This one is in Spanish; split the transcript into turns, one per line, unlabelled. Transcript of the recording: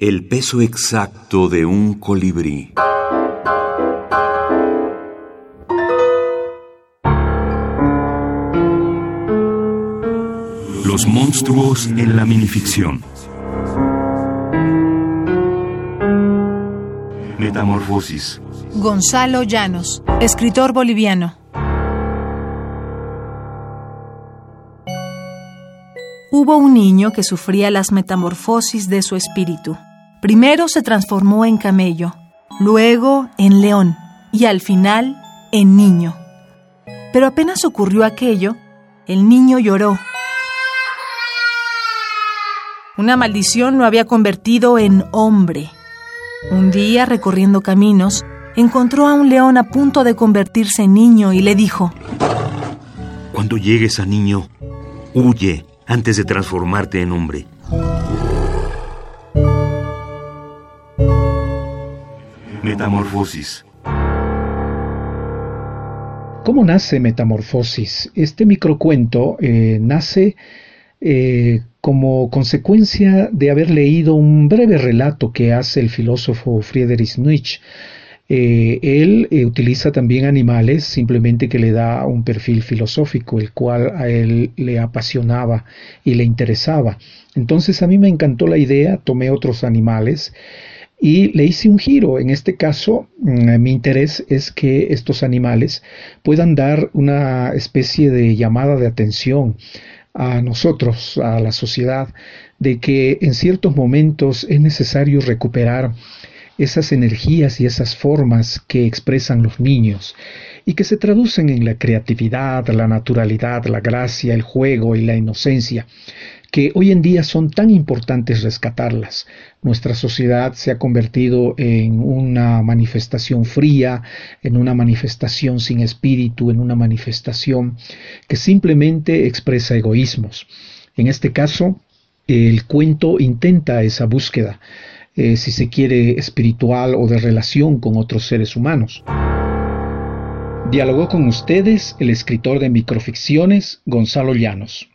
El peso exacto de un colibrí. Los monstruos en la minificción. Metamorfosis.
Gonzalo Llanos, escritor boliviano. Hubo un niño que sufría las metamorfosis de su espíritu. Primero se transformó en camello, luego en león y al final en niño. Pero apenas ocurrió aquello, el niño lloró. Una maldición lo había convertido en hombre. Un día, recorriendo caminos, encontró a un león a punto de convertirse en niño y le dijo,
Cuando llegues a niño, huye antes de transformarte en hombre. Metamorfosis.
¿Cómo nace Metamorfosis? Este microcuento eh, nace eh, como consecuencia de haber leído un breve relato que hace el filósofo Friedrich Nietzsche eh, él utiliza también animales, simplemente que le da un perfil filosófico, el cual a él le apasionaba y le interesaba. Entonces a mí me encantó la idea, tomé otros animales y le hice un giro. En este caso, mm, mi interés es que estos animales puedan dar una especie de llamada de atención a nosotros, a la sociedad, de que en ciertos momentos es necesario recuperar esas energías y esas formas que expresan los niños y que se traducen en la creatividad, la naturalidad, la gracia, el juego y la inocencia, que hoy en día son tan importantes rescatarlas. Nuestra sociedad se ha convertido en una manifestación fría, en una manifestación sin espíritu, en una manifestación que simplemente expresa egoísmos. En este caso, el cuento intenta esa búsqueda eh, si se quiere, espiritual o de relación con otros seres humanos. Dialogó con ustedes el escritor de microficciones, Gonzalo Llanos.